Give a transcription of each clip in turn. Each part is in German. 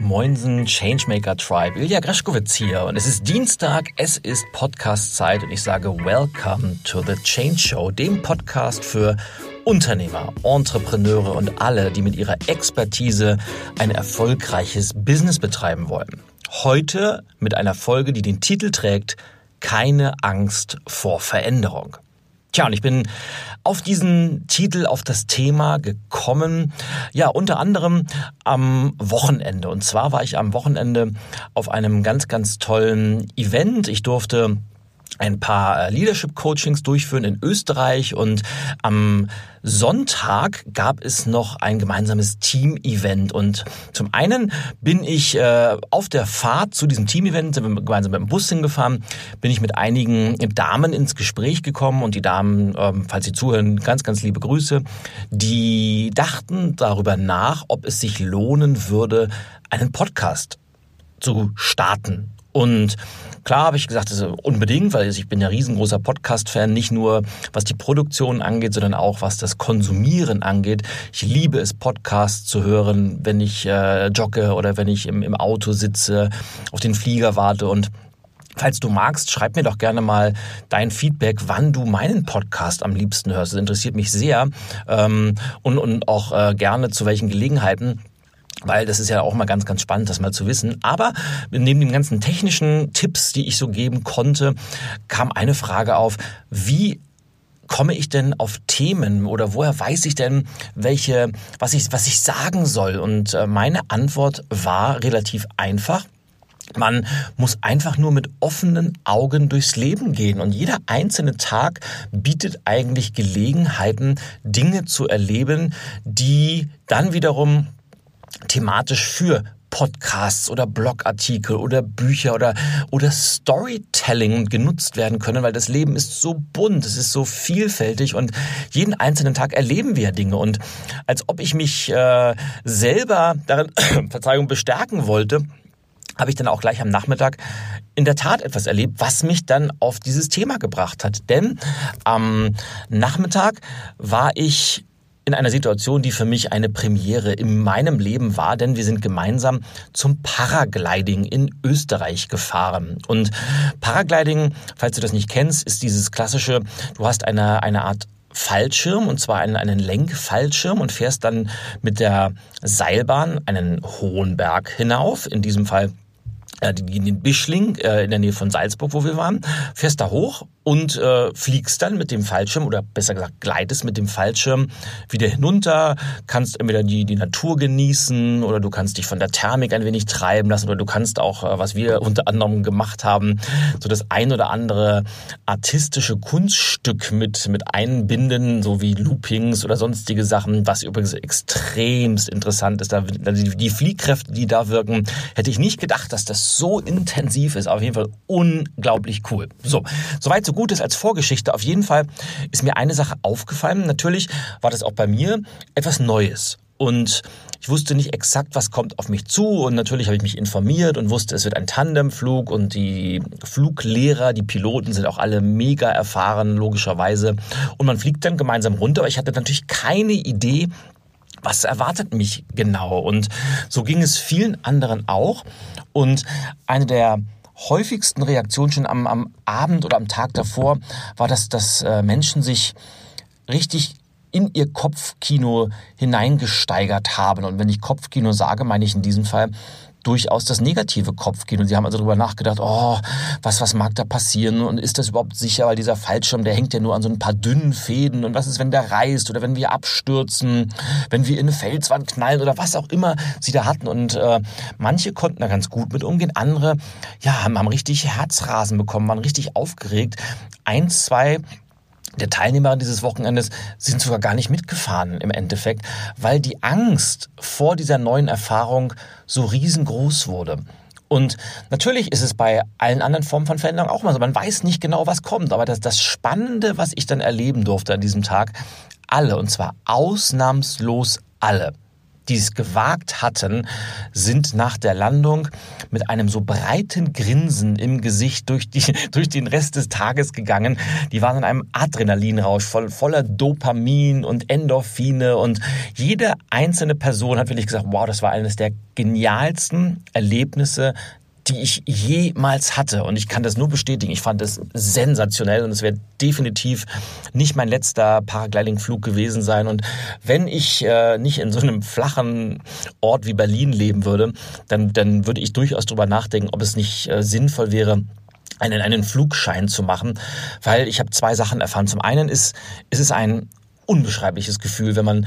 Moinsen Changemaker Tribe, Ilja Greschkowitz hier und es ist Dienstag, es ist Podcast-Zeit und ich sage Welcome to the Change Show, dem Podcast für Unternehmer, Entrepreneure und alle, die mit ihrer Expertise ein erfolgreiches Business betreiben wollen. Heute mit einer Folge, die den Titel trägt Keine Angst vor Veränderung. Tja, und ich bin auf diesen Titel, auf das Thema gekommen, ja, unter anderem am Wochenende. Und zwar war ich am Wochenende auf einem ganz, ganz tollen Event. Ich durfte ein paar äh, Leadership Coachings durchführen in Österreich und am Sonntag gab es noch ein gemeinsames Team-Event und zum einen bin ich äh, auf der Fahrt zu diesem Team-Event, sind wir gemeinsam mit dem Bus hingefahren, bin ich mit einigen Damen ins Gespräch gekommen und die Damen, ähm, falls Sie zuhören, ganz, ganz liebe Grüße, die dachten darüber nach, ob es sich lohnen würde, einen Podcast zu starten. Und Klar habe ich gesagt, ist unbedingt, weil ich bin ja riesengroßer Podcast-Fan, nicht nur was die Produktion angeht, sondern auch was das Konsumieren angeht. Ich liebe es, Podcasts zu hören, wenn ich äh, jogge oder wenn ich im, im Auto sitze, auf den Flieger warte und Falls du magst, schreib mir doch gerne mal dein Feedback, wann du meinen Podcast am liebsten hörst. Das interessiert mich sehr ähm, und, und auch äh, gerne zu welchen Gelegenheiten weil das ist ja auch mal ganz, ganz spannend, das mal zu wissen. Aber neben den ganzen technischen Tipps, die ich so geben konnte, kam eine Frage auf, wie komme ich denn auf Themen oder woher weiß ich denn, welche, was ich, was ich sagen soll? Und äh, meine Antwort war relativ einfach. Man muss einfach nur mit offenen Augen durchs Leben gehen und jeder einzelne Tag bietet eigentlich Gelegenheiten, Dinge zu erleben, die dann wiederum thematisch für Podcasts oder Blogartikel oder Bücher oder, oder Storytelling genutzt werden können, weil das Leben ist so bunt, es ist so vielfältig und jeden einzelnen Tag erleben wir Dinge. Und als ob ich mich äh, selber darin, Verzeihung, bestärken wollte, habe ich dann auch gleich am Nachmittag in der Tat etwas erlebt, was mich dann auf dieses Thema gebracht hat. Denn am Nachmittag war ich in einer Situation, die für mich eine Premiere in meinem Leben war, denn wir sind gemeinsam zum Paragliding in Österreich gefahren. Und Paragliding, falls du das nicht kennst, ist dieses klassische, du hast eine, eine Art Fallschirm und zwar einen, einen Lenkfallschirm und fährst dann mit der Seilbahn einen hohen Berg hinauf, in diesem Fall äh, den Bischling äh, in der Nähe von Salzburg, wo wir waren, fährst da hoch und äh, fliegst dann mit dem Fallschirm oder besser gesagt gleitest mit dem Fallschirm wieder hinunter, kannst entweder die, die Natur genießen oder du kannst dich von der Thermik ein wenig treiben lassen oder du kannst auch, äh, was wir unter anderem gemacht haben, so das ein oder andere artistische Kunststück mit, mit einbinden, so wie Loopings oder sonstige Sachen, was übrigens extremst interessant ist. Da, die, die Fliehkräfte, die da wirken, hätte ich nicht gedacht, dass das so intensiv ist. Auf jeden Fall unglaublich cool. So, soweit so gut ist als Vorgeschichte. Auf jeden Fall ist mir eine Sache aufgefallen. Natürlich war das auch bei mir etwas Neues. Und ich wusste nicht exakt, was kommt auf mich zu. Und natürlich habe ich mich informiert und wusste, es wird ein Tandemflug und die Fluglehrer, die Piloten sind auch alle mega erfahren, logischerweise. Und man fliegt dann gemeinsam runter. Aber ich hatte natürlich keine Idee, was erwartet mich genau. Und so ging es vielen anderen auch. Und eine der häufigsten Reaktion schon am, am Abend oder am Tag davor war, dass, dass äh, Menschen sich richtig in ihr Kopfkino hineingesteigert haben. Und wenn ich Kopfkino sage, meine ich in diesem Fall durchaus das negative Kopfkino. Sie haben also darüber nachgedacht, oh, was, was mag da passieren? Und ist das überhaupt sicher, weil dieser Fallschirm, der hängt ja nur an so ein paar dünnen Fäden. Und was ist, wenn der reißt oder wenn wir abstürzen, wenn wir in eine Felswand knallen oder was auch immer sie da hatten? Und äh, manche konnten da ganz gut mit umgehen, andere, ja, haben, haben richtig Herzrasen bekommen, waren richtig aufgeregt. Eins, zwei der Teilnehmer dieses Wochenendes sind sogar gar nicht mitgefahren im Endeffekt, weil die Angst vor dieser neuen Erfahrung so riesengroß wurde. Und natürlich ist es bei allen anderen Formen von Veränderung auch mal so. Man weiß nicht genau, was kommt. Aber das, das Spannende, was ich dann erleben durfte an diesem Tag, alle, und zwar ausnahmslos alle, die es gewagt hatten, sind nach der Landung mit einem so breiten Grinsen im Gesicht durch, die, durch den Rest des Tages gegangen. Die waren in einem Adrenalinrausch voll, voller Dopamin und Endorphine und jede einzelne Person hat wirklich gesagt, wow, das war eines der genialsten Erlebnisse die ich jemals hatte. Und ich kann das nur bestätigen. Ich fand es sensationell und es wird definitiv nicht mein letzter Paragliding-Flug gewesen sein. Und wenn ich äh, nicht in so einem flachen Ort wie Berlin leben würde, dann, dann würde ich durchaus darüber nachdenken, ob es nicht äh, sinnvoll wäre, einen, einen Flugschein zu machen, weil ich habe zwei Sachen erfahren. Zum einen ist, ist es ein unbeschreibliches Gefühl, wenn man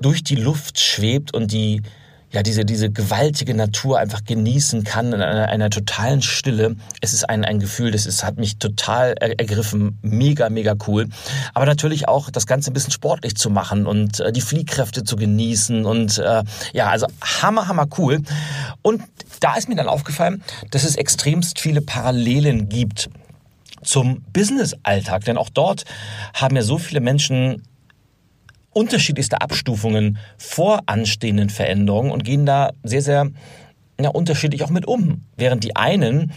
durch die Luft schwebt und die ja, diese, diese gewaltige Natur einfach genießen kann in einer, einer totalen Stille. Es ist ein, ein Gefühl, das ist, hat mich total ergriffen. Mega, mega cool. Aber natürlich auch das Ganze ein bisschen sportlich zu machen und äh, die Fliehkräfte zu genießen und äh, ja, also hammer, hammer cool. Und da ist mir dann aufgefallen, dass es extremst viele Parallelen gibt zum Business-Alltag. Denn auch dort haben ja so viele Menschen unterschiedlichste Abstufungen vor anstehenden Veränderungen und gehen da sehr, sehr ja, unterschiedlich auch mit um. Während die einen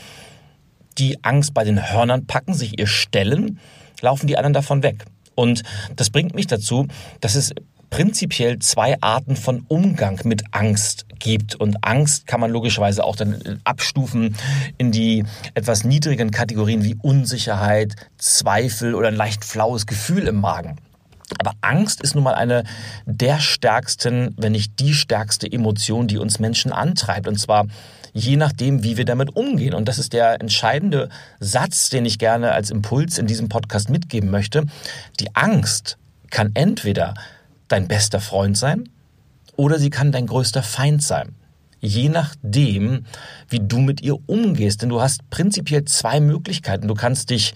die Angst bei den Hörnern packen, sich ihr stellen, laufen die anderen davon weg. Und das bringt mich dazu, dass es prinzipiell zwei Arten von Umgang mit Angst gibt. Und Angst kann man logischerweise auch dann abstufen in die etwas niedrigen Kategorien wie Unsicherheit, Zweifel oder ein leicht flaues Gefühl im Magen. Aber Angst ist nun mal eine der stärksten, wenn nicht die stärkste Emotion, die uns Menschen antreibt. Und zwar je nachdem, wie wir damit umgehen. Und das ist der entscheidende Satz, den ich gerne als Impuls in diesem Podcast mitgeben möchte. Die Angst kann entweder dein bester Freund sein oder sie kann dein größter Feind sein. Je nachdem, wie du mit ihr umgehst. Denn du hast prinzipiell zwei Möglichkeiten. Du kannst dich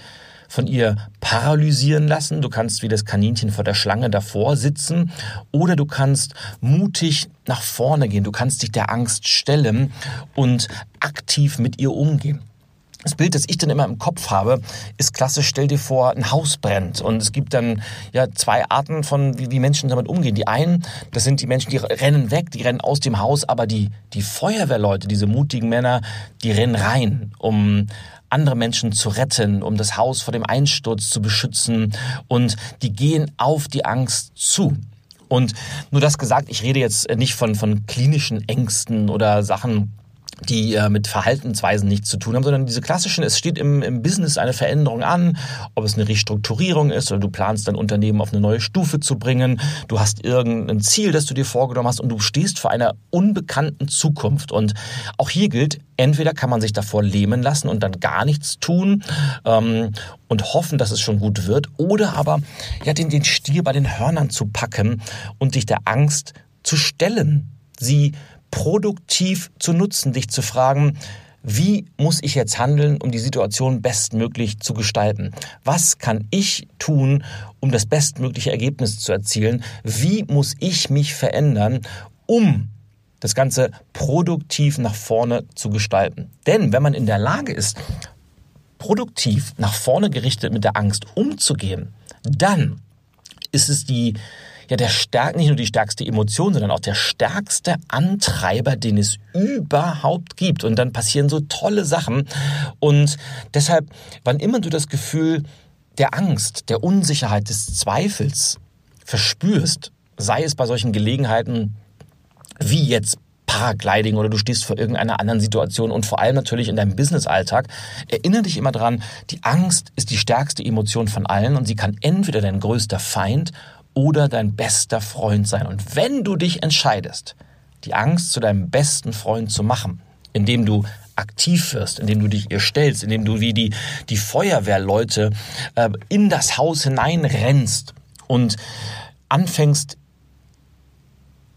von ihr paralysieren lassen. Du kannst wie das Kaninchen vor der Schlange davor sitzen oder du kannst mutig nach vorne gehen. Du kannst dich der Angst stellen und aktiv mit ihr umgehen. Das Bild, das ich dann immer im Kopf habe, ist klassisch, stell dir vor, ein Haus brennt. Und es gibt dann ja zwei Arten von, wie, wie Menschen damit umgehen. Die einen, das sind die Menschen, die rennen weg, die rennen aus dem Haus, aber die, die Feuerwehrleute, diese mutigen Männer, die rennen rein, um andere Menschen zu retten, um das Haus vor dem Einsturz zu beschützen. Und die gehen auf die Angst zu. Und nur das gesagt, ich rede jetzt nicht von, von klinischen Ängsten oder Sachen, die äh, mit Verhaltensweisen nichts zu tun haben, sondern diese klassischen, es steht im, im Business eine Veränderung an, ob es eine Restrukturierung ist oder du planst dein Unternehmen auf eine neue Stufe zu bringen, du hast irgendein Ziel, das du dir vorgenommen hast und du stehst vor einer unbekannten Zukunft. Und auch hier gilt, entweder kann man sich davor lähmen lassen und dann gar nichts tun ähm, und hoffen, dass es schon gut wird, oder aber ja den, den Stier bei den Hörnern zu packen und dich der Angst zu stellen, sie produktiv zu nutzen, dich zu fragen, wie muss ich jetzt handeln, um die Situation bestmöglich zu gestalten? Was kann ich tun, um das bestmögliche Ergebnis zu erzielen? Wie muss ich mich verändern, um das Ganze produktiv nach vorne zu gestalten? Denn wenn man in der Lage ist, produktiv nach vorne gerichtet mit der Angst umzugehen, dann ist es die ja der stärk, nicht nur die stärkste Emotion, sondern auch der stärkste Antreiber, den es überhaupt gibt. Und dann passieren so tolle Sachen. Und deshalb, wann immer du das Gefühl der Angst, der Unsicherheit, des Zweifels verspürst, sei es bei solchen Gelegenheiten wie jetzt Paragliding oder du stehst vor irgendeiner anderen Situation und vor allem natürlich in deinem Business-Alltag, erinnere dich immer dran, die Angst ist die stärkste Emotion von allen und sie kann entweder dein größter Feind oder dein bester Freund sein. Und wenn du dich entscheidest, die Angst zu deinem besten Freund zu machen, indem du aktiv wirst, indem du dich ihr stellst, indem du wie die, die Feuerwehrleute äh, in das Haus hineinrennst und anfängst,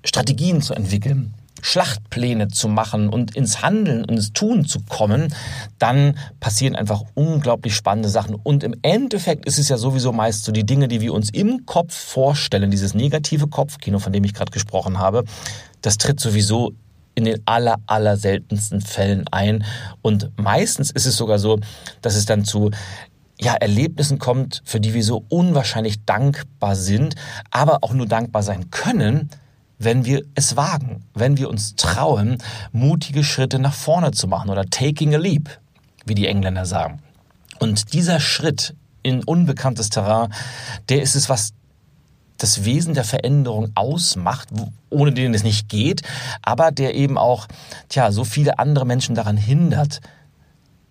Strategien zu entwickeln, Schlachtpläne zu machen und ins Handeln und ins Tun zu kommen, dann passieren einfach unglaublich spannende Sachen. Und im Endeffekt ist es ja sowieso meist so die Dinge, die wir uns im Kopf vorstellen, dieses negative Kopfkino, von dem ich gerade gesprochen habe, das tritt sowieso in den aller, aller seltensten Fällen ein. Und meistens ist es sogar so, dass es dann zu ja, Erlebnissen kommt, für die wir so unwahrscheinlich dankbar sind, aber auch nur dankbar sein können, wenn wir es wagen, wenn wir uns trauen, mutige Schritte nach vorne zu machen oder taking a leap, wie die Engländer sagen. Und dieser Schritt in unbekanntes Terrain, der ist es, was das Wesen der Veränderung ausmacht, ohne den es nicht geht, aber der eben auch, tja, so viele andere Menschen daran hindert,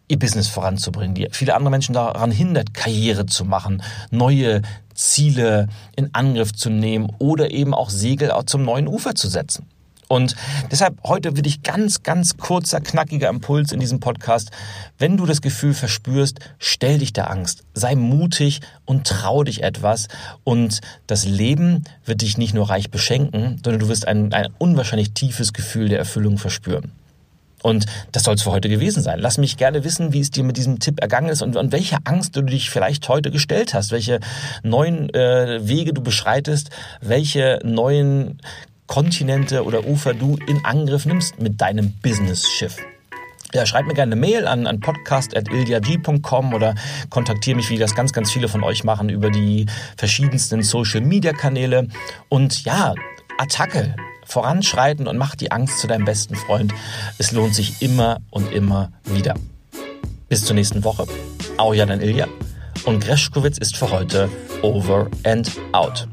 ihr Business voranzubringen, die viele andere Menschen daran hindert, Karriere zu machen, neue Ziele in Angriff zu nehmen oder eben auch Segel zum neuen Ufer zu setzen. Und deshalb heute will ich ganz, ganz kurzer, knackiger Impuls in diesem Podcast. Wenn du das Gefühl verspürst, stell dich der Angst, sei mutig und trau dich etwas. Und das Leben wird dich nicht nur reich beschenken, sondern du wirst ein, ein unwahrscheinlich tiefes Gefühl der Erfüllung verspüren. Und das soll es für heute gewesen sein. Lass mich gerne wissen, wie es dir mit diesem Tipp ergangen ist und, und welche Angst du dich vielleicht heute gestellt hast, welche neuen äh, Wege du beschreitest, welche neuen Kontinente oder Ufer du in Angriff nimmst mit deinem Business-Schiff. Ja, schreib mir gerne eine Mail an, an podcast.ildiag.com oder kontaktiere mich, wie das ganz, ganz viele von euch machen, über die verschiedensten Social-Media-Kanäle. Und ja, Attacke voranschreiten und mach die Angst zu deinem besten Freund. Es lohnt sich immer und immer wieder. Bis zur nächsten Woche. Auja dein Ilja. Und Greschkowitz ist für heute over and out.